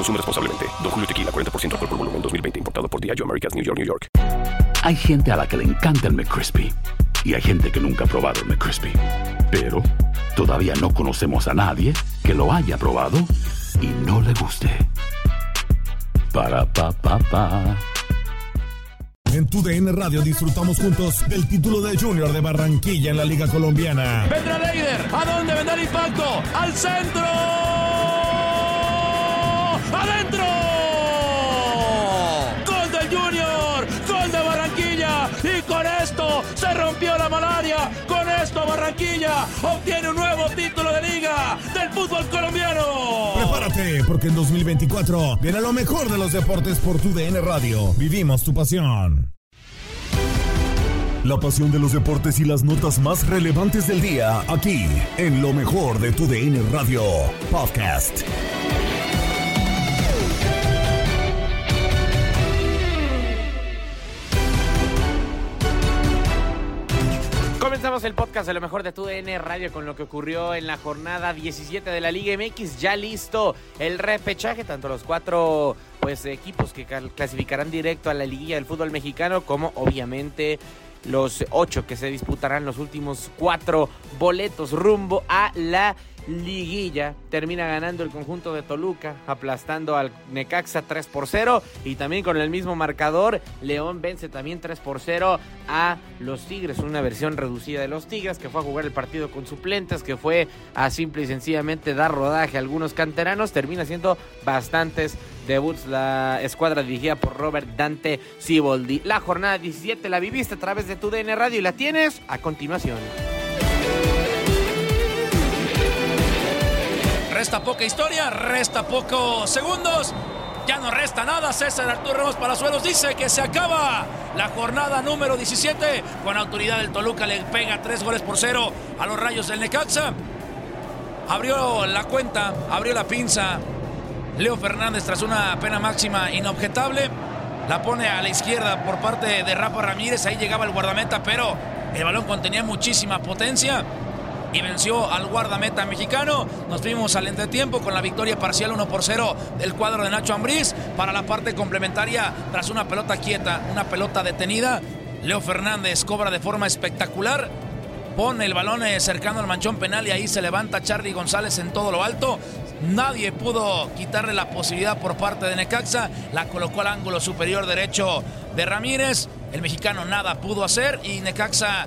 Consume responsablemente. Don Julio Tequila, 40% alcohol por volumen, 2020. Importado por Diageo Americas, New York, New York. Hay gente a la que le encanta el McCrispy. Y hay gente que nunca ha probado el McCrispy. Pero todavía no conocemos a nadie que lo haya probado y no le guste. Para, pa, pa, pa. En tu DN Radio disfrutamos juntos del título de Junior de Barranquilla en la Liga Colombiana. Vendrá Leider. ¿A dónde vendrá el impacto? ¡Al centro! Obtiene un nuevo título de liga del fútbol colombiano. Prepárate, porque en 2024 viene lo mejor de los deportes por tu DN Radio. Vivimos tu pasión. La pasión de los deportes y las notas más relevantes del día, aquí, en lo mejor de tu DN Radio Podcast. Comenzamos el podcast de lo mejor de tu DN Radio con lo que ocurrió en la jornada 17 de la Liga MX. Ya listo el repechaje, tanto los cuatro pues, equipos que clasificarán directo a la liguilla del fútbol mexicano, como obviamente los ocho que se disputarán los últimos cuatro boletos rumbo a la liguilla. Termina ganando el conjunto de Toluca, aplastando al Necaxa 3 por 0. Y también con el mismo marcador, León vence también 3 por 0 a los Tigres. Una versión reducida de los Tigres que fue a jugar el partido con suplentes, que fue a simple y sencillamente dar rodaje a algunos canteranos. Termina siendo bastantes debuts la escuadra dirigida por Robert Dante Siboldi. La jornada 17 la viviste a través de tu DN Radio y la tienes a continuación. Resta poca historia, resta pocos segundos. Ya no resta nada. César Arturo Ramos Palazuelos dice que se acaba la jornada número 17. Con autoridad del Toluca le pega tres goles por cero a los rayos del Necaxa. Abrió la cuenta, abrió la pinza. Leo Fernández tras una pena máxima inobjetable. La pone a la izquierda por parte de Rafa Ramírez. Ahí llegaba el guardameta, pero el balón contenía muchísima potencia y venció al guardameta mexicano. Nos fuimos al entretiempo con la victoria parcial 1 por 0 del cuadro de Nacho Ambriz para la parte complementaria tras una pelota quieta, una pelota detenida. Leo Fernández cobra de forma espectacular. Pone el balón eh, cercano al manchón penal y ahí se levanta Charlie González en todo lo alto. Nadie pudo quitarle la posibilidad por parte de Necaxa. La colocó al ángulo superior derecho de Ramírez. El mexicano nada pudo hacer y Necaxa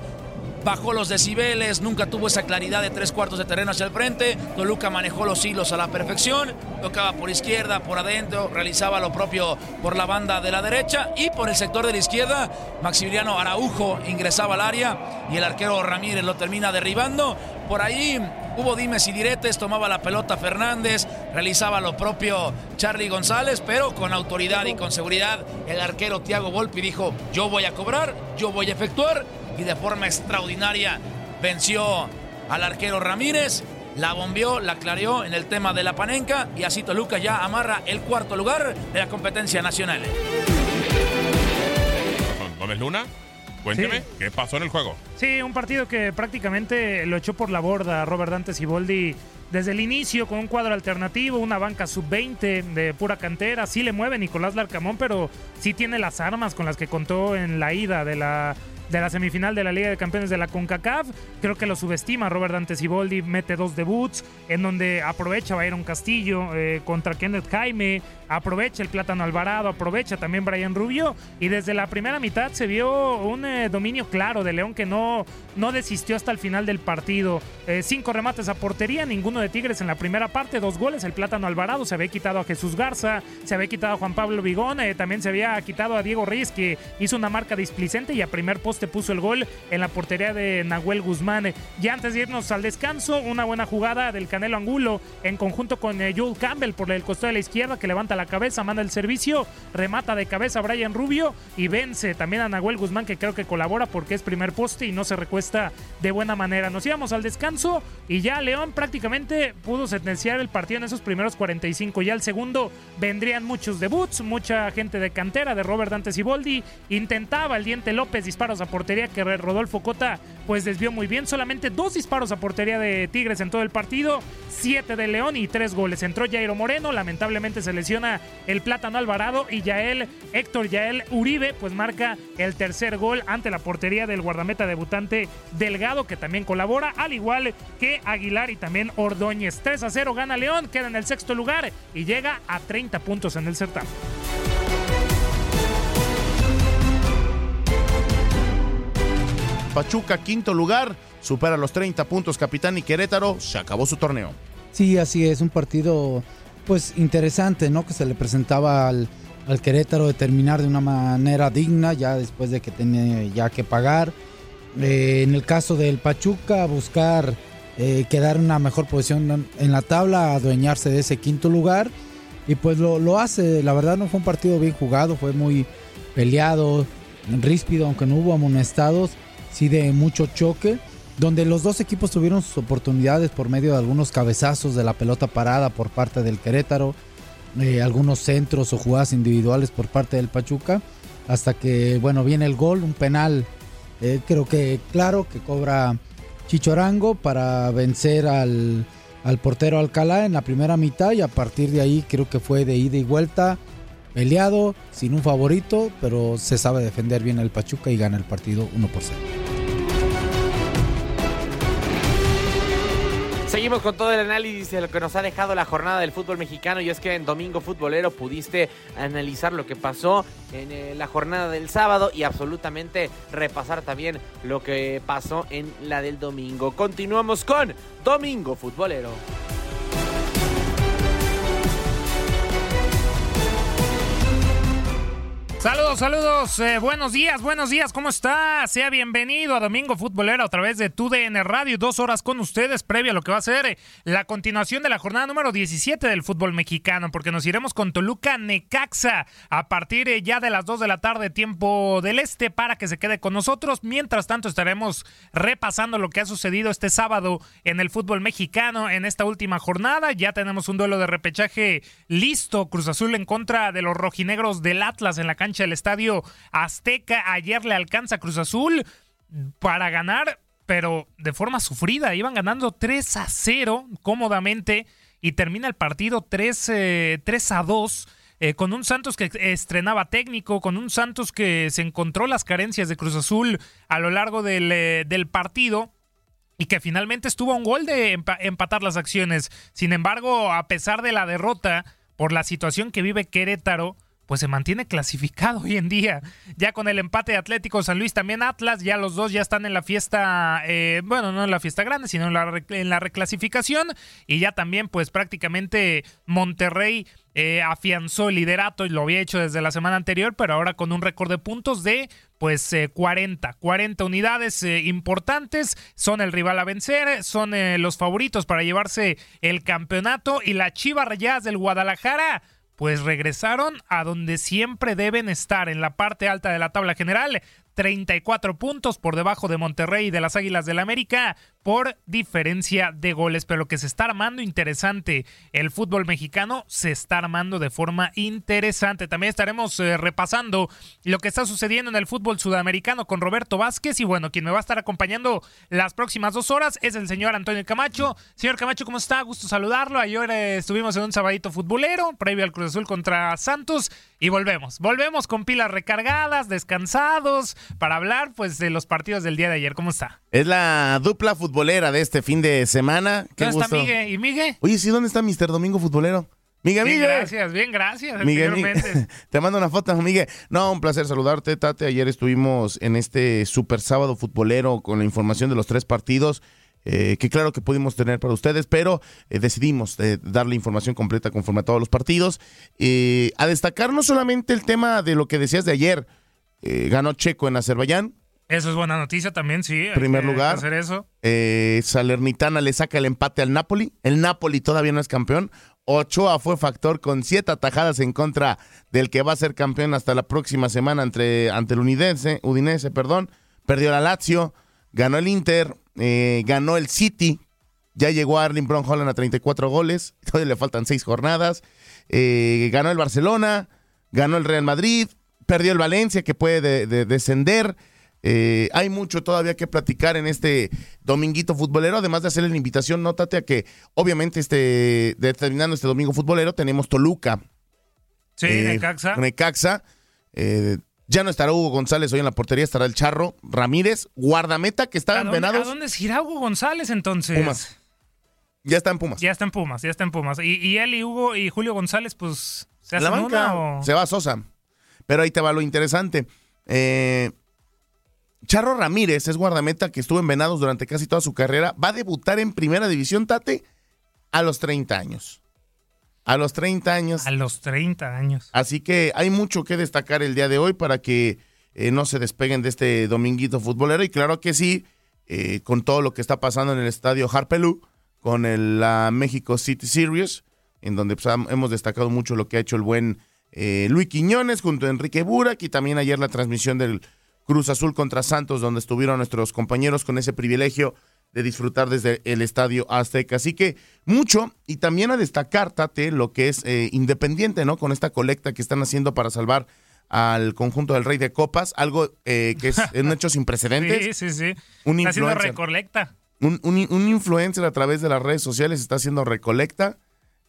bajó los decibeles, nunca tuvo esa claridad de tres cuartos de terreno hacia el frente. Toluca manejó los hilos a la perfección, tocaba por izquierda, por adentro, realizaba lo propio por la banda de la derecha y por el sector de la izquierda, Maximiliano Araujo ingresaba al área y el arquero Ramírez lo termina derribando. Por ahí hubo dimes y diretes, tomaba la pelota Fernández, realizaba lo propio Charlie González, pero con autoridad y con seguridad el arquero Tiago Volpi dijo, yo voy a cobrar, yo voy a efectuar y de forma extraordinaria venció al arquero Ramírez. La bombeó, la clareó en el tema de la panenca y así Toluca ya amarra el cuarto lugar de la competencia nacional. Gómez Luna, cuénteme, Sí. ¿qué pasó en el juego? Sí, un partido que prácticamente lo echó por la borda Robert Dante Siboldi desde el inicio con un cuadro alternativo, una banca sub-20 de pura cantera. Sí le mueve Nicolás Larcamón, pero sí tiene las armas con las que contó en la ida de la de la semifinal de la Liga de Campeones de la CONCACAF. Creo que lo subestima Robert Dante Siboldi, mete dos debuts, en donde aprovecha Byron Castillo eh, contra Kenneth Jaime, aprovecha el Plátano Alvarado, aprovecha también Brian Rubio, y desde la primera mitad se vio un eh, dominio claro de León que no, no desistió hasta el final del partido. Eh, cinco remates a portería, ninguno de Tigres en la primera parte, dos goles, el Plátano Alvarado se había quitado a Jesús Garza, se había quitado a Juan Pablo Vigón, también se había quitado a Diego Reyes que hizo una marca displicente y a primer poste puso el gol en la portería de Nahuel Guzmán. Ya antes de irnos al descanso, una buena jugada del Canelo Angulo en conjunto con eh, Joel Campbell por el costado de la izquierda que levanta la cabeza, manda el servicio, remata de cabeza a Brian Rubio y vence también a Nahuel Guzmán que creo que colabora porque es primer poste y no se recuesta de buena manera. Nos íbamos al descanso y ya León prácticamente pudo sentenciar el partido en esos primeros 45. Ya el segundo vendrían muchos debuts, mucha gente de cantera de Robert Dante Siboldi. Intentaba el Diente López disparos a portería que Rodolfo Cota pues desvió muy bien. Solamente dos disparos a portería de Tigres en todo el partido, siete de León y tres goles. Entró Jairo Moreno, lamentablemente se lesiona el Plátano Alvarado y Yael, Héctor Yael Uribe, pues marca el tercer gol ante la portería del guardameta debutante Delgado, que también colabora, al igual que Aguilar y también Ordóñez. 3 a 0 gana León, queda en el sexto lugar y llega a 30 puntos en el certamen. Pachuca, quinto lugar, supera los 30 puntos Capitán y Querétaro, se acabó su torneo. Sí, así es, un partido pues interesante, ¿no? Que se le presentaba al, Querétaro de terminar de una manera digna, ya después de que tenía ya que pagar. Eh, en el caso del Pachuca, buscar eh, quedar en una mejor posición en la tabla, adueñarse de ese quinto lugar. Y pues lo, lo hace, la verdad no fue un partido bien jugado, fue muy peleado, ríspido, aunque no hubo amonestados sí de mucho choque, donde los dos equipos tuvieron sus oportunidades por medio de algunos cabezazos de la pelota parada por parte del Querétaro, eh, algunos centros o jugadas individuales por parte del Pachuca, hasta que, bueno, viene el gol, un penal, eh, creo que claro, que cobra Chichorango para vencer al, al portero Alcalá en la primera mitad y a partir de ahí creo que fue de ida y vuelta peleado, sin un favorito, pero se sabe defender bien el Pachuca y gana el partido 1 por 0. Seguimos con todo el análisis de lo que nos ha dejado la jornada del fútbol mexicano y es que en Domingo Futbolero pudiste analizar lo que pasó en eh, la jornada del sábado y absolutamente repasar también lo que pasó en la del domingo. Continuamos con Domingo Futbolero. Saludos, saludos, eh, buenos días, buenos días, ¿cómo está? Sea bienvenido a Domingo Futbolera a través de TUDN Radio, dos horas con ustedes, previo a lo que va a ser eh, la continuación de la jornada número 17 del fútbol mexicano, porque nos iremos con Toluca Necaxa a partir eh, ya de las 2 de la tarde, tiempo del este, para que se quede con nosotros. Mientras tanto, estaremos repasando lo que ha sucedido este sábado en el fútbol mexicano en esta última jornada. Ya tenemos un duelo de repechaje listo, Cruz Azul en contra de los rojinegros del Atlas en la cancha el Estadio Azteca. Ayer le alcanza Cruz Azul para ganar, pero de forma sufrida. Iban ganando 3 a 0 cómodamente y termina el partido 3, eh, a 2. Eh, con un Santos que estrenaba técnico, con un Santos que se encontró las carencias de Cruz Azul a lo largo del, eh, del partido y que finalmente estuvo a un gol de empatar las acciones. Sin embargo, a pesar de la derrota por la situación que vive Querétaro, pues se mantiene clasificado hoy en día. Ya con el empate de Atlético San Luis, también Atlas, ya los dos ya están en la fiesta, eh, bueno, no en la fiesta grande, sino en la, en la reclasificación. Y ya también, pues prácticamente Monterrey eh, afianzó el liderato y lo había hecho desde la semana anterior, pero ahora con un récord de puntos de pues 40, eh, 40 unidades importantes, son el rival a vencer, son los favoritos para llevarse el campeonato y la Chiva Rayadas del Guadalajara pues regresaron a donde siempre deben estar, en la parte alta de la tabla general. 34 puntos por debajo de Monterrey y de las Águilas del América, por diferencia de goles, pero lo que se está armando interesante el fútbol mexicano se está armando de forma interesante. También estaremos eh, repasando lo que está sucediendo en el fútbol sudamericano con Roberto Vázquez y bueno, quien me va a estar acompañando las próximas dos horas es el señor Antonio Camacho. Señor Camacho, ¿cómo está? Gusto saludarlo. Ayer eh, estuvimos en un sabadito futbolero previo al Cruz Azul contra Santos y volvemos. Volvemos con pilas recargadas, descansados para hablar pues de los partidos del día de ayer. ¿Cómo está? Es la dupla futbolera de este fin de semana. Qué ¿Dónde gusto. está Migue? ¿Y Migue? Oye, sí, ¿dónde está Mr. Domingo Futbolero? Miguel, Bien, Miguel. gracias, bien, gracias. Miguel. Te mando una foto, Miguel. No, un placer saludarte, Tate. Ayer estuvimos en este super sábado futbolero con la información de los tres partidos. eh, que claro que pudimos tener para ustedes, pero eh, decidimos eh, darle información completa conforme a todos los partidos. Eh, a destacar no solamente el tema de lo que decías de ayer, eh, ganó Checo en Azerbaiyán, Eso es buena noticia también, sí. Primer lugar. Hacer eso. eh, Salernitana le saca el empate al Napoli. El Napoli todavía no es campeón. Ochoa fue factor con siete atajadas en contra del que va a ser campeón hasta la próxima semana entre, ante el Udinese, Udinese, perdón. Perdió la Lazio, ganó el Inter, eh, ganó el City. Ya llegó Arling Brown Holland a 34 goles. Todavía le faltan seis jornadas. Eh, ganó el Barcelona, ganó el Real Madrid, perdió el Valencia que puede de- de- descender. Eh, hay mucho todavía que platicar en este dominguito futbolero, además de hacerle la invitación, nótate a que obviamente este, terminando este domingo futbolero tenemos Toluca. Sí, eh, Necaxa. Necaxa. Eh, ya no estará Hugo González hoy en la portería, estará el Charro Ramírez, guardameta que estaba ¿A en Venados. ¿A dónde es Hugo González entonces? Pumas. Ya está en Pumas. Ya está en Pumas, ya está en Pumas. Y, y él y Hugo y Julio González, pues, ¿se la hacen banca una o...? se va a Sosa. Pero ahí te va lo interesante. Eh, Charro Ramírez es guardameta que estuvo en Venados durante casi toda su carrera. Va a debutar en Primera División, Tate, a los 30 años. A los 30 años. A los 30 años. Así que hay mucho que destacar el día de hoy para que eh, no se despeguen de este dominguito futbolero. Y claro que sí, eh, con todo lo que está pasando en el estadio Harpelú, con el, la México City Series, en donde pues, hemos destacado mucho lo que ha hecho el buen eh, Luis Quiñones junto a Enrique Burak y también ayer la transmisión del Cruz Azul contra Santos, donde estuvieron nuestros compañeros con ese privilegio de disfrutar desde el estadio Azteca. Así que mucho y también a destacar, Tate, lo que es eh, independiente, ¿no? Con esta colecta que están haciendo para salvar al conjunto del Rey de Copas, algo eh, que es un hecho sin precedentes. Sí, sí, sí. Un Está haciendo recolecta. Un, un- un influencer a través de las redes sociales está haciendo recolecta,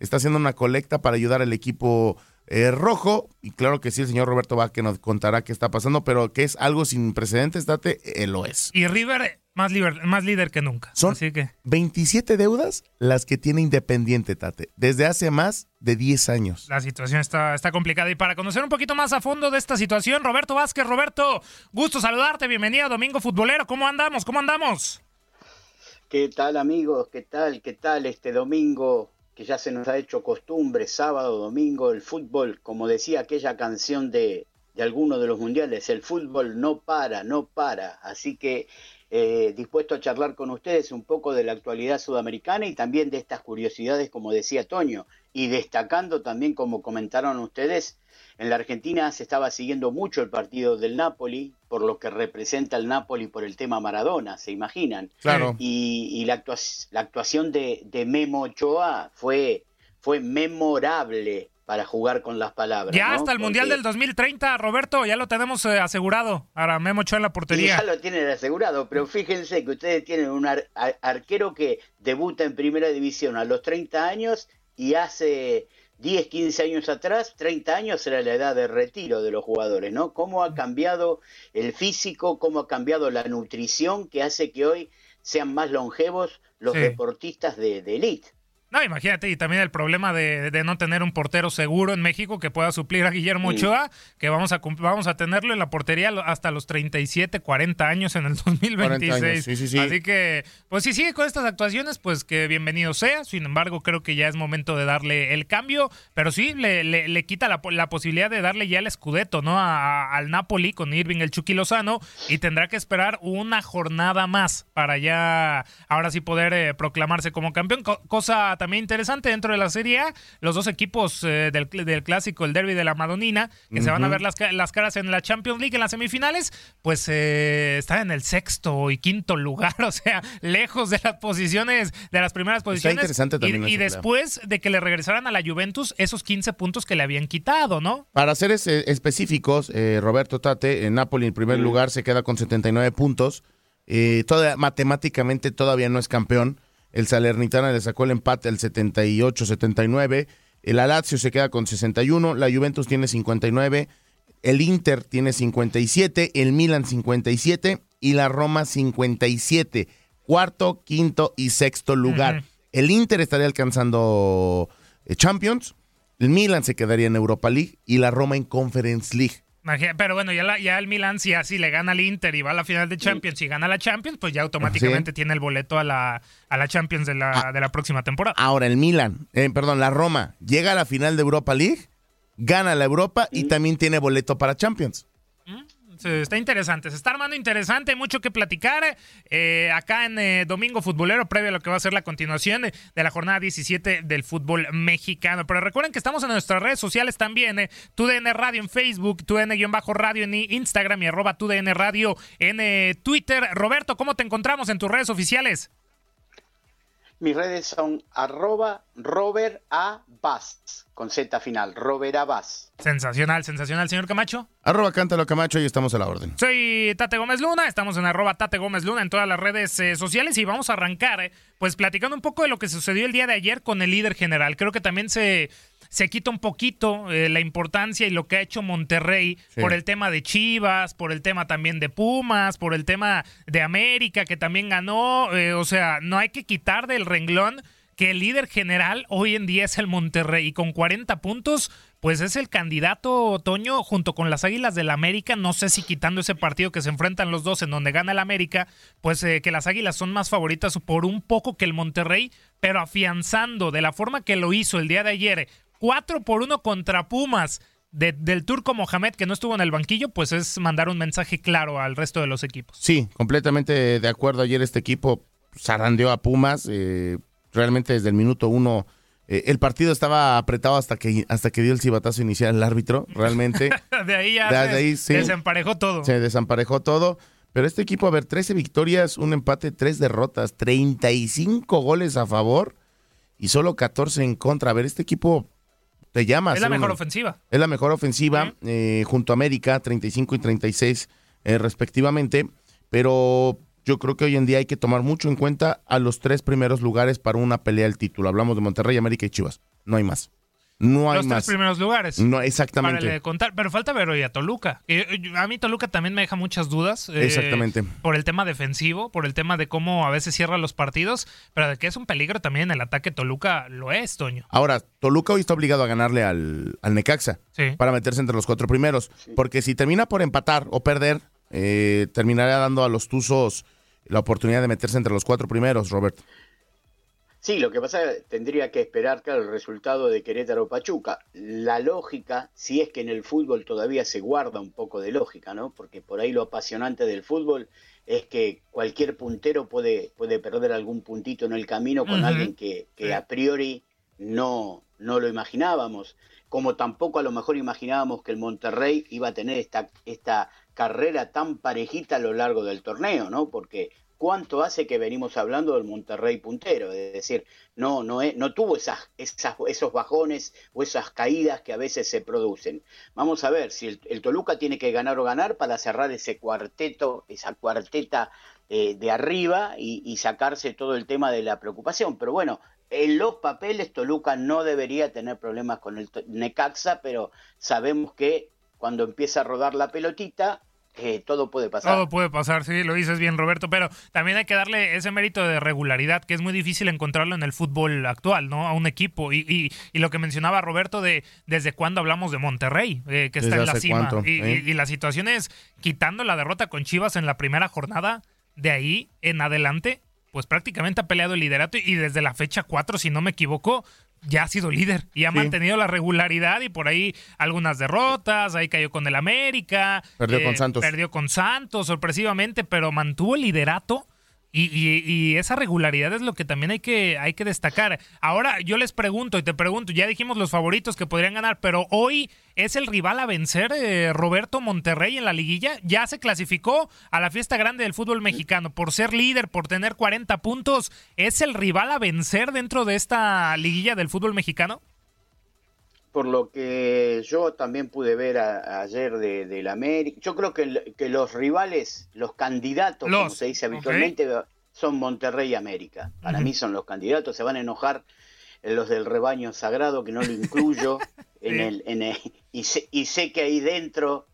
está haciendo una colecta para ayudar al equipo eh, rojo. Y claro que sí, el señor Roberto va que nos contará qué está pasando, pero que es algo sin precedentes, Tate, eh, lo es. Y River, más, liber- más líder que nunca. Son Así que... 27 deudas las que tiene Independiente, Tate, desde hace más de 10 años. La situación está, está complicada. Y para conocer un poquito más a fondo de esta situación, Roberto Vázquez, Roberto, gusto saludarte, bienvenido a Domingo Futbolero. ¿Cómo andamos? ¿Cómo andamos? ¿Qué tal amigos? ¿Qué tal? ¿Qué tal este domingo que ya se nos ha hecho costumbre, sábado, domingo, el fútbol, como decía aquella canción de, de alguno de los mundiales, el fútbol no para, no para. Así que eh, dispuesto a charlar con ustedes un poco de la actualidad sudamericana y también de estas curiosidades, como decía Toño, y destacando también, como comentaron ustedes, en la Argentina se estaba siguiendo mucho el partido del Napoli, por lo que representa el Napoli por el tema Maradona, ¿se imaginan? Claro. Y, y la, actua- la actuación de, de Memo Ochoa fue, fue memorable para jugar con las palabras. Ya ¿no? hasta el Mundial del 2030, Roberto, ya lo tenemos eh, asegurado. Ahora Memo Ochoa en la Y portería. ya lo tienen asegurado, pero fíjense que ustedes tienen un ar- ar- arquero que debuta en primera división a los 30 años y hace 10, 15 años atrás, 30 años era la edad de retiro de los jugadores, ¿no? ¿Cómo ha cambiado el físico, cómo ha cambiado la nutrición que hace que hoy sean más longevos los Sí. deportistas de, de elite? No, imagínate, y también el problema de, de no tener un portero seguro en México que pueda suplir a Guillermo Sí. Ochoa, que vamos a, vamos a tenerlo en la portería hasta los 37, 40 años en el 2026. 40 años, sí, sí, sí. Así que, pues si sigue con estas actuaciones, pues que bienvenido sea. Sin embargo, creo que ya es momento de darle el cambio, pero sí le, le- le quita la, po- la posibilidad de darle ya el escudeto, ¿no? A- a- al Napoli con Irving el Chucky Lozano y tendrá que esperar una jornada más para ya ahora sí poder eh, proclamarse como campeón, co- cosa también interesante dentro de la Serie A. Los dos equipos eh, del, del, clásico, el derby de la Madonina, que se van a ver las, las, caras en la Champions League en las semifinales, pues eh, están en el sexto y quinto lugar, o sea, lejos de las posiciones, de las primeras posiciones. interesante también. Y, y después de que le regresaran a la Juventus esos 15 puntos que le habían quitado, ¿no? Para ser específicos, eh, Roberto Tate, en Napoli en primer lugar se queda con 79 puntos. Eh, toda, matemáticamente todavía no es campeón. El Salernitana le sacó el empate al 78-79. El Lazio se queda con 61. La Juventus tiene 59. El Inter tiene 57. El Milan 57. Y la Roma 57. Cuarto, quinto y sexto lugar. El Inter estaría alcanzando eh, Champions. El Milan se quedaría en Europa League. Y la Roma en Conference League. Pero bueno, ya, ya el Milan, si así le gana al Inter y va a la final de Champions y gana la Champions, pues ya automáticamente tiene el boleto a la, a la Champions de la, Ah. de la próxima temporada. Ahora el Milan, eh, perdón, la Roma, llega a la final de Europa League, gana la Europa y también tiene boleto para Champions. Sí, Está interesante, se está armando interesante, mucho que platicar eh, acá en eh, Domingo Futbolero, previo a lo que va a ser la continuación de, la jornada 17 del fútbol mexicano. Pero recuerden que estamos en nuestras redes sociales también, eh, TUDN Radio en Facebook, TUDN-Radio en Instagram y arroba TUDN Radio en eh, Twitter. Roberto, ¿cómo te encontramos en tus redes sociales? Mis redes son arroba Robert A. Bass, con Z final, Robert A. Bass. Sensacional, sensacional, señor Camacho. Arroba Cántalo Camacho y estamos a la orden. Soy Tate Gómez Luna, estamos en arroba Tate Gómez Luna en todas las redes eh, sociales y vamos a arrancar, eh, pues platicando un poco de lo que sucedió el día de ayer con el líder general. Creo que también se, se quita un poquito eh, la importancia y lo que ha hecho Monterrey Sí. por el tema de Chivas, por el tema también de Pumas, por el tema de América que también ganó. eh, o sea, no hay que quitar del renglón que el líder general hoy en día es el Monterrey y con 40 puntos, pues es el candidato otoño junto con las Águilas del América. No sé si quitando ese partido que se enfrentan los dos en donde gana el América, pues eh, que las Águilas son más favoritas por un poco que el Monterrey, pero afianzando de la forma que lo hizo el día de ayer, 4 por 1 contra Pumas. de- del turco Mohamed que no estuvo en el banquillo, pues es mandar un mensaje claro al resto de los equipos. Sí, completamente de acuerdo. Ayer este equipo zarandeó a Pumas. eh, realmente desde el minuto uno. eh, el partido estaba apretado hasta que, hasta que dio el cibatazo inicial el árbitro, realmente. de ahí ya Desde se ahí, sí. desemparejó todo. Se desamparejó todo. Pero este equipo, a ver, 13 victorias, un empate, 3 derrotas, 35 goles a favor y solo 14 en contra. A ver, este equipo te llama. Es la mejor uno- ofensiva. Es la mejor ofensiva eh, junto a América, 35 y 36 eh, respectivamente. Pero yo creo que hoy en día hay que tomar mucho en cuenta a los tres primeros lugares para una pelea al título. Hablamos de Monterrey, América y Chivas. No hay más. No hay Los más. tres primeros lugares. No, Para exactamente. le contar, pero falta ver hoy a Toluca. Eh, eh, A mí Toluca también me deja muchas dudas. eh, Exactamente. Por el tema defensivo, por el tema de cómo a veces cierra los partidos, pero de que es un peligro también el ataque Toluca lo es, Toño. Ahora, Toluca hoy está obligado a ganarle al, al Necaxa Sí. para meterse entre los cuatro primeros. Porque si termina por empatar o perder, eh, terminará dando a los Tuzos la oportunidad de meterse entre los cuatro primeros, Roberto. Sí, lo que pasa es que tendría que esperar, claro, el resultado de Querétaro Pachuca. La lógica, si es que en el fútbol todavía se guarda un poco de lógica, ¿no? Porque por ahí lo apasionante del fútbol es que cualquier puntero puede, puede perder algún puntito en el camino con alguien que, que a priori no, no lo imaginábamos. Como tampoco a lo mejor imaginábamos que el Monterrey iba a tener esta, esta carrera tan parejita a lo largo del torneo, ¿no? Porque cuánto hace que venimos hablando del Monterrey puntero, es decir, no, no, tuvo esas, esas, esos bajones o esas caídas que a veces se producen. Vamos a ver si el, Toluca tiene que ganar o ganar para cerrar ese cuarteto, esa cuarteta eh, de arriba y, sacarse todo el tema de la preocupación. Pero bueno, en los papeles Toluca no debería tener problemas con el Necaxa, pero sabemos que cuando empieza a rodar la pelotita, eh, todo puede pasar. Todo puede pasar, sí, lo dices bien, Roberto, pero también hay que darle ese mérito de regularidad, que es muy difícil encontrarlo en el fútbol actual, ¿no? A un equipo. Y, y- y lo que mencionaba Roberto de desde cuándo hablamos de Monterrey, eh, que está ¿Desde en la cima. cuánto, y, eh? y- y la situación es, quitando la derrota con Chivas en la primera jornada, de ahí en adelante, pues prácticamente ha peleado el liderato y desde la fecha 4, si no me equivoco, ya ha sido líder y ha Sí. mantenido la regularidad y por ahí algunas derrotas, ahí cayó con el América. Perdió con Santos. Perdió con Santos sorpresivamente, pero mantuvo el liderato Y, y- y esa regularidad es lo que también hay que, hay que destacar. Ahora yo les pregunto y te pregunto, ya dijimos los favoritos que podrían ganar, pero hoy es el rival a vencer eh, Roberto Monterrey en la liguilla. Ya se clasificó a la fiesta grande del fútbol mexicano por ser líder, por tener 40 puntos. ¿Es el rival a vencer dentro de esta liguilla del fútbol mexicano? Por lo que yo también pude ver a- ayer de, del América, yo creo que, los rivales, los candidatos, como se dice habitualmente, son Monterrey y América. Para mí son los candidatos, se van a enojar los del rebaño sagrado, que no lo incluyo, en el, en el- y, sé, y sé que ahí dentro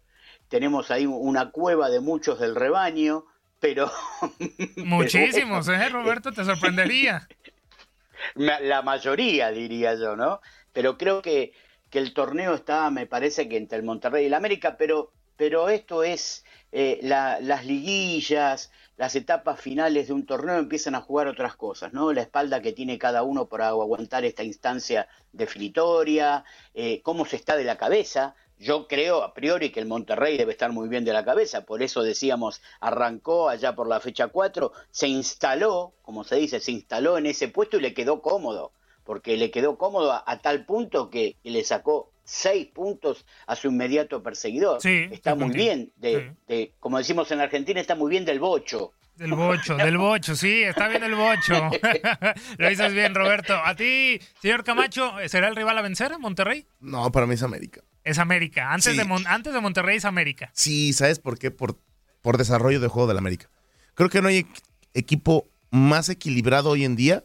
tenemos ahí una cueva de muchos del rebaño, pero... Muchísimos, ¿eh, Roberto? Te sorprendería. La mayoría diría yo, ¿no? Pero creo que, que el torneo está, me parece que entre el Monterrey y el América, pero, pero esto es eh, la- las liguillas, las etapas finales de un torneo empiezan a jugar otras cosas, ¿no? La espalda que tiene cada uno para aguantar esta instancia definitoria, eh, cómo se está de la cabeza. Yo creo a priori que el Monterrey debe estar muy bien de la cabeza, por eso decíamos, arrancó allá por la fecha 4, se instaló, como se dice, se instaló en ese puesto y le quedó cómodo, porque le quedó cómodo a, a tal punto que le sacó seis puntos a su inmediato perseguidor. Sí, está muy bien, de, Sí. de- como decimos en Argentina, está muy bien del bocho. Del bocho, del bocho, sí, está bien el bocho. Lo dices bien, Roberto. A ti, señor Camacho, ¿será el rival a vencer, Monterrey? No, para mí es América. Es América. Antes, Sí. de, Mon- antes de Monterrey es América. Sí, ¿sabes por qué? Por, por desarrollo de juego del América. Creo que no hay equ- equipo más equilibrado hoy en día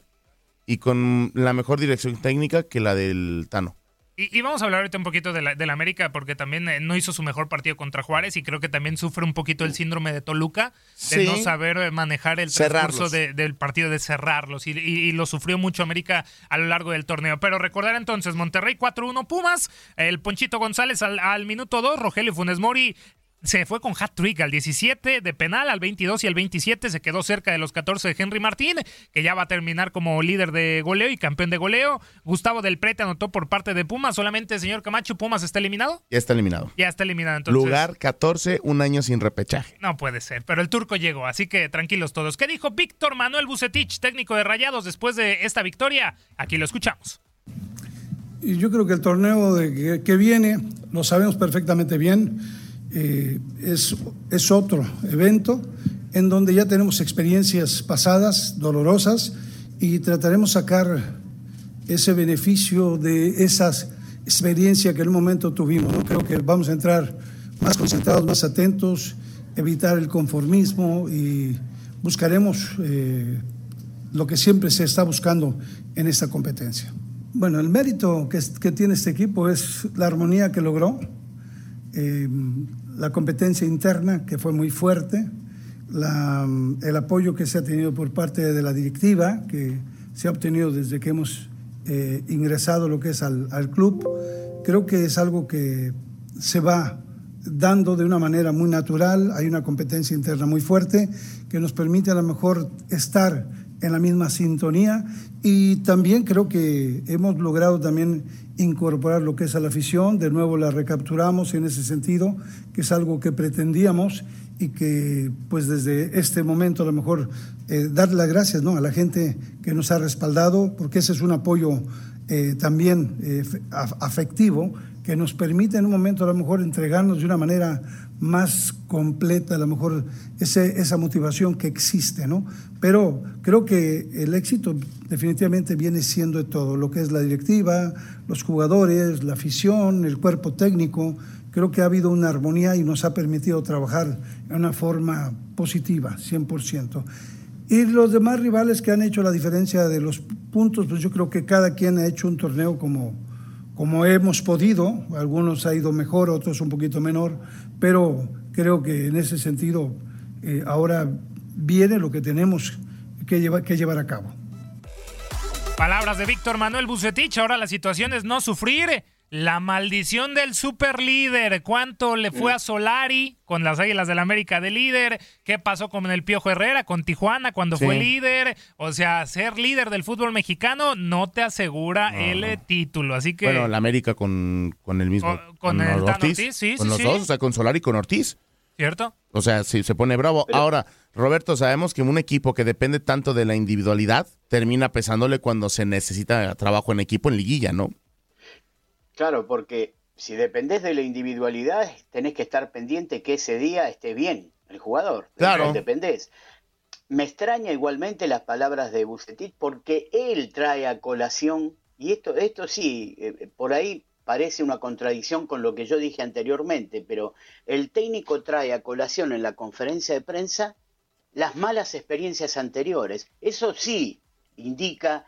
y con la mejor dirección técnica que la del Tano. Y, y vamos a hablar ahorita un poquito de la, del América, porque también eh, no hizo su mejor partido contra Juárez y creo que también sufre un poquito el síndrome de Toluca, de Sí. no saber eh, manejar el transcurso de- del partido, de cerrarlos. Y, y- y lo sufrió mucho América a lo largo del torneo. Pero recordar entonces, Monterrey 4-1 Pumas, el Ponchito González al, al minuto 2, Rogelio Funes Mori se fue con hat-trick al 17 de penal, al 22 y al 27 se quedó cerca de los 14 de Henry Martín, que ya va a terminar como líder de goleo y campeón de goleo. Gustavo del Prete anotó por parte de Pumas, solamente señor Camacho, Pumas está eliminado. Ya está eliminado. Ya está eliminado entonces. Lugar 14, un año sin repechaje. No puede ser, pero el turco llegó, así que tranquilos todos. ¿Qué dijo Víctor Manuel Bucetich, técnico de Rayados, después de esta victoria? Aquí lo escuchamos. Y yo creo que el torneo de que, que viene, lo sabemos perfectamente bien, eh, es, es otro evento en donde ya tenemos experiencias pasadas, dolorosas, y trataremos sacar ese beneficio de esas experiencia que en un momento tuvimos. ¿no? Creo que vamos a entrar más concentrados, más atentos, evitar el conformismo y buscaremos eh, lo que siempre se está buscando en esta competencia. Bueno, el mérito que, que tiene este equipo es la armonía que logró, eh, la competencia interna que fue muy fuerte, la, el apoyo que se ha tenido por parte de la directiva, que se ha obtenido desde que hemos eh, ingresado lo que es al, al club, creo que es algo que se va dando de una manera muy natural, hay una competencia interna muy fuerte que nos permite a lo mejor estar en la misma sintonía y también creo que hemos logrado también incorporar lo que es a la afición, de nuevo la recapturamos en ese sentido, que es algo que pretendíamos y que pues desde este momento a lo mejor eh, darle las gracias ¿no? a la gente que nos ha respaldado, porque ese es un apoyo eh, también eh, afectivo que nos permite en un momento a lo mejor entregarnos de una manera más completa, a lo mejor ese, esa motivación que existe, ¿no? Pero creo que el éxito definitivamente viene siendo de todo, lo que es la directiva, los jugadores, la afición, el cuerpo técnico, creo que ha habido una armonía y nos ha permitido trabajar de una forma positiva, 100%. Y los demás rivales que han hecho la diferencia de los puntos, pues yo creo que cada quien ha hecho un torneo como, como hemos podido, algunos ha ido mejor, otros un poquito menor, pero creo que en ese sentido eh, ahora viene lo que tenemos que llevar, que llevar a cabo. Palabras de Víctor Manuel Bucetich, ahora la situación es no sufrir. La maldición del superlíder. ¿Cuánto le fue a Solari con las Águilas del América de líder? ¿Qué pasó con el Piojo Herrera, con Tijuana cuando Sí. fue líder? O sea, ser líder del fútbol mexicano no te asegura No, el no. título. Así que. Bueno, la América con, con el mismo. Con- con el Tano Ortiz, sí, Con sí, los sí. dos, o sea, con Solari y con Ortiz. ¿Cierto? O sea, sí, se pone bravo. Ahora, Roberto, sabemos que un equipo que depende tanto de la individualidad termina pesándole cuando se necesita trabajo en equipo en liguilla, ¿no? Claro, porque si dependés de la individualidad, tenés que estar pendiente que ese día esté bien el jugador. Claro. Dependés. Me extraña igualmente las palabras de Bucetit porque él trae a colación, y esto, esto sí, eh, por ahí parece una contradicción con lo que yo dije anteriormente, pero el técnico trae a colación en la conferencia de prensa las malas experiencias anteriores. Eso sí indica,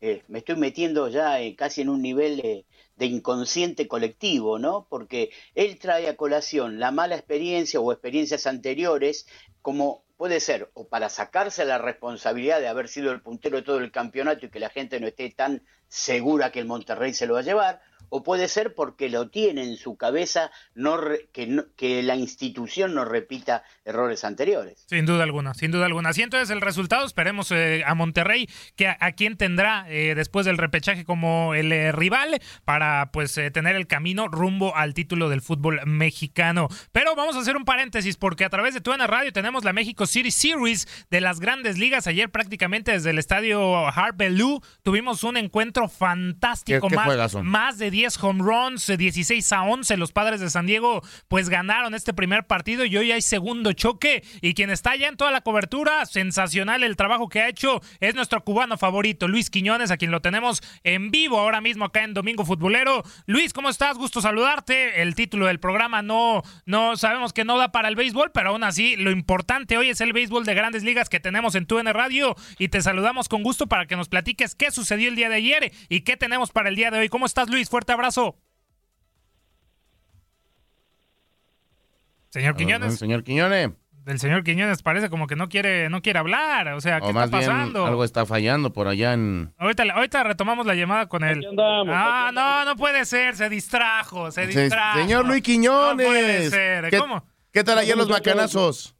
eh, me estoy metiendo ya eh, casi en un nivel de inconsciente colectivo, ¿no? Porque él trae a colación la mala experiencia o experiencias anteriores como puede ser o para sacarse la responsabilidad de haber sido el puntero de todo el campeonato y que la gente no esté tan segura que el Monterrey se lo va a llevar, o puede ser porque lo tiene en su cabeza no que, que la institución no repita errores anteriores. Sin duda alguna, sin duda alguna. Así entonces el resultado, esperemos eh, a Monterrey, que a, quien tendrá eh, después del repechaje como el eh, rival para pues tener el camino rumbo al título del fútbol mexicano. Pero vamos a hacer un paréntesis porque a través de Tuana Radio tenemos la México City Series de las grandes ligas. Ayer prácticamente desde el estadio Hart tuvimos un encuentro fantástico, más, más de 10 home runs, 16 a 11. Los padres de San Diego pues ganaron este primer partido y hoy hay segundo choque. Y quien está ya en toda la cobertura, sensacional el trabajo que ha hecho, es nuestro cubano favorito, Luis Quiñones, a quien lo tenemos en vivo ahora mismo acá en Domingo Futbolero. Luis, ¿cómo estás? Gusto saludarte. El título del programa no, no sabemos que no da para el béisbol, pero aún así lo importante hoy es el béisbol de grandes ligas que tenemos en TUN Radio y te saludamos con gusto para que nos platiques qué sucedió el día de ayer y qué tenemos para el día de hoy. ¿Cómo estás, Luis? Fuerte abrazo. Señor Quiñones. Señor Quiñones. El señor Quiñones parece como que no quiere, no quiere hablar. O sea, ¿qué está pasando? algo está fallando por allá en. Ahorita, ahorita retomamos la llamada con él. ah, no, no puede ser, se distrajo, se distrajo. señor Luis Quiñones. No puede ser. ¿Qué, ¿Cómo? ¿Qué tal ayer los bacanazos?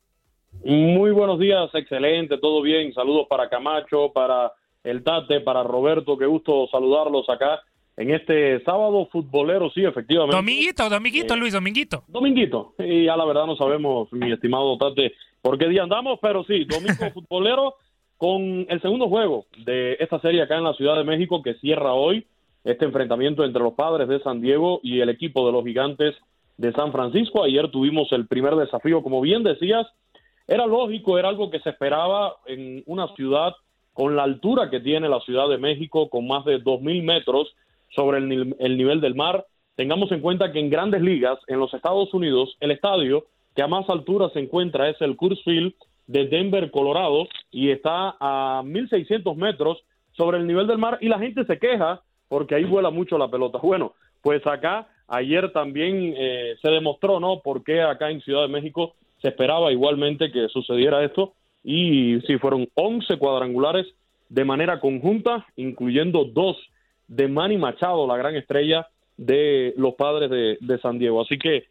Muy buenos días, excelente, todo bien. Saludos para Camacho, para el Tate, para Roberto, qué gusto saludarlos acá en este sábado futbolero, sí, efectivamente. Dominguito, Dominguito, Luis, Dominguito. Dominguito, y ya la verdad no sabemos, mi estimado Tate, por qué día andamos, pero sí, domingo futbolero con el segundo juego de esta serie acá en la Ciudad de México que cierra hoy este enfrentamiento entre los padres de San Diego y el equipo de los gigantes de San Francisco. Ayer tuvimos el primer desafío, como bien decías, era lógico, era algo que se esperaba en una ciudad con la altura que tiene la Ciudad de México, con más de 2.000 metros sobre el, el nivel del mar. Tengamos en cuenta que en grandes ligas, en los Estados Unidos, el estadio que a más altura se encuentra es el Coors Field de Denver, Colorado, y está a 1.600 metros sobre el nivel del mar y la gente se queja porque ahí vuela mucho la pelota. Bueno, pues acá ayer también eh, se demostró, ¿no? Porque acá en Ciudad de México se esperaba igualmente que sucediera esto y sí, fueron 11 cuadrangulares de manera conjunta, incluyendo dos de Manny Machado, la gran estrella de los padres de, San Diego. Así que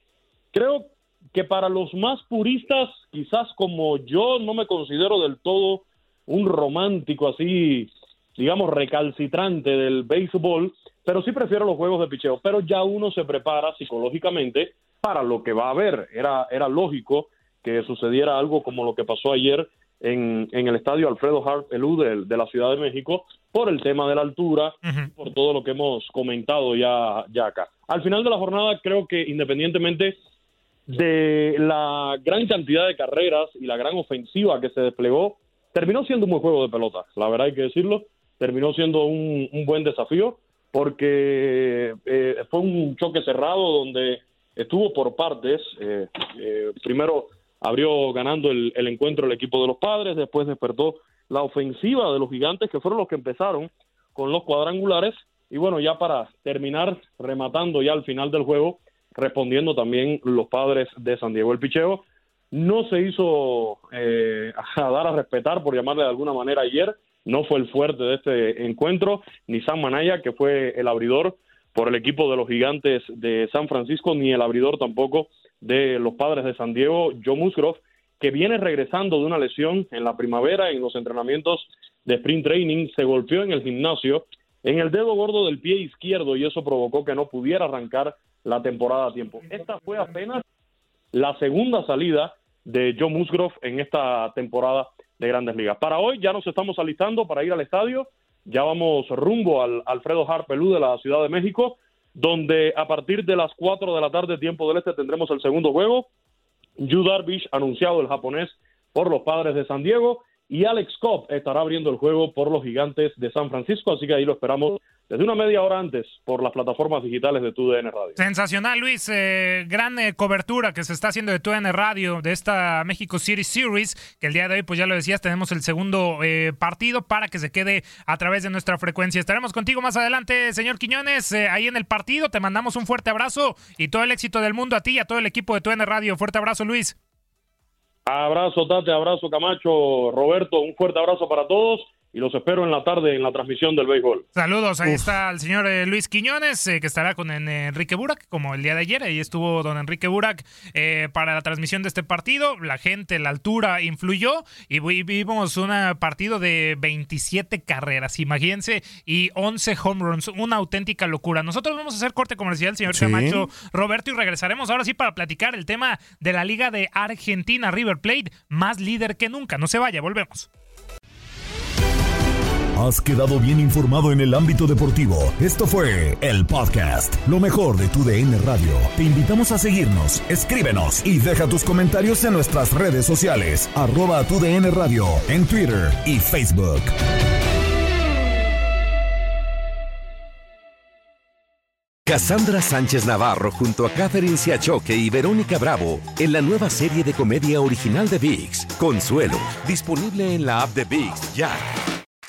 creo que para los más puristas, quizás como yo no me considero del todo un romántico así, digamos, recalcitrante del béisbol, pero sí prefiero los juegos de picheo. Pero ya uno se prepara psicológicamente para lo que va a haber. Era, era lógico que sucediera algo como lo que pasó ayer en, en el estadio Alfredo Hart Elú de, la Ciudad de México por el tema de la altura, por todo lo que hemos comentado ya, ya acá. Al final de la jornada creo que independientemente de la gran cantidad de carreras y la gran ofensiva que se desplegó, terminó siendo un buen juego de pelota, la verdad hay que decirlo, terminó siendo un, un buen desafío porque eh, fue un choque cerrado donde estuvo por partes, eh, eh, primero abrió ganando el, encuentro el equipo de los padres, después despertó la ofensiva de los gigantes, que fueron los que empezaron con los cuadrangulares, y bueno, ya para terminar, rematando ya al final del juego, respondiendo también los padres de San Diego. El picheo no se hizo eh, a dar a respetar, por llamarle de alguna manera ayer, no fue el fuerte de este encuentro, ni San Manaya, que fue el abridor por el equipo de los gigantes de San Francisco, ni el abridor tampoco de los padres de San Diego, Joe Musgrove, que viene regresando de una lesión en la primavera en los entrenamientos de sprint training, se golpeó en el gimnasio en el dedo gordo del pie izquierdo y eso provocó que no pudiera arrancar la temporada a tiempo. Esta fue apenas la segunda salida de Joe Musgrove en esta temporada de Grandes Ligas. Para hoy ya nos estamos alistando para ir al estadio, ya vamos rumbo al Alfredo Harpelú de la Ciudad de México, donde a partir de las 4 de la tarde, tiempo del este, tendremos el segundo juego. Yu Darvish, anunciado el japonés por los padres de San Diego, y Alex Cobb estará abriendo el juego por los gigantes de San Francisco, así que ahí lo esperamos desde una media hora antes por las plataformas digitales de TUDN Radio. Sensacional, Luis. Eh, gran eh, cobertura que se está haciendo de TUDN Radio de esta México City Series, que el día de hoy, pues ya lo decías, tenemos el segundo eh, partido para que se quede a través de nuestra frecuencia. Estaremos contigo más adelante, señor Quiñones, ahí en el partido. Te mandamos un fuerte abrazo y todo el éxito del mundo a ti y a todo el equipo de TUDN Radio. Fuerte abrazo, Luis. Abrazo, Tate, abrazo, Camacho, Roberto, un fuerte abrazo para todos y los espero en la tarde en la transmisión del béisbol. Saludos, ahí está el señor eh, Luis Quiñones, eh, que estará con Enrique Burak, como el día de ayer, ahí estuvo don Enrique Burak eh, para la transmisión de este partido, la gente, la altura influyó y vimos un partido de 27 carreras, imagínense, y 11 home runs, una auténtica locura. Nosotros vamos a hacer corte comercial, señor Camacho Roberto, y regresaremos ahora sí para platicar el tema de la Liga de Argentina River Plate, más líder que nunca. No se vaya, volvemos. Has quedado bien informado en el ámbito deportivo. Esto fue el podcast, lo mejor de tu DN Radio. Te invitamos a seguirnos, escríbenos y deja tus comentarios en nuestras redes sociales, arroba tu DN Radio, en Twitter y Facebook. Cassandra Sánchez Navarro junto a Catherine Siachoque y Verónica Bravo en la nueva serie de comedia original de VIX, Consuelo, disponible en la app de VIX ya.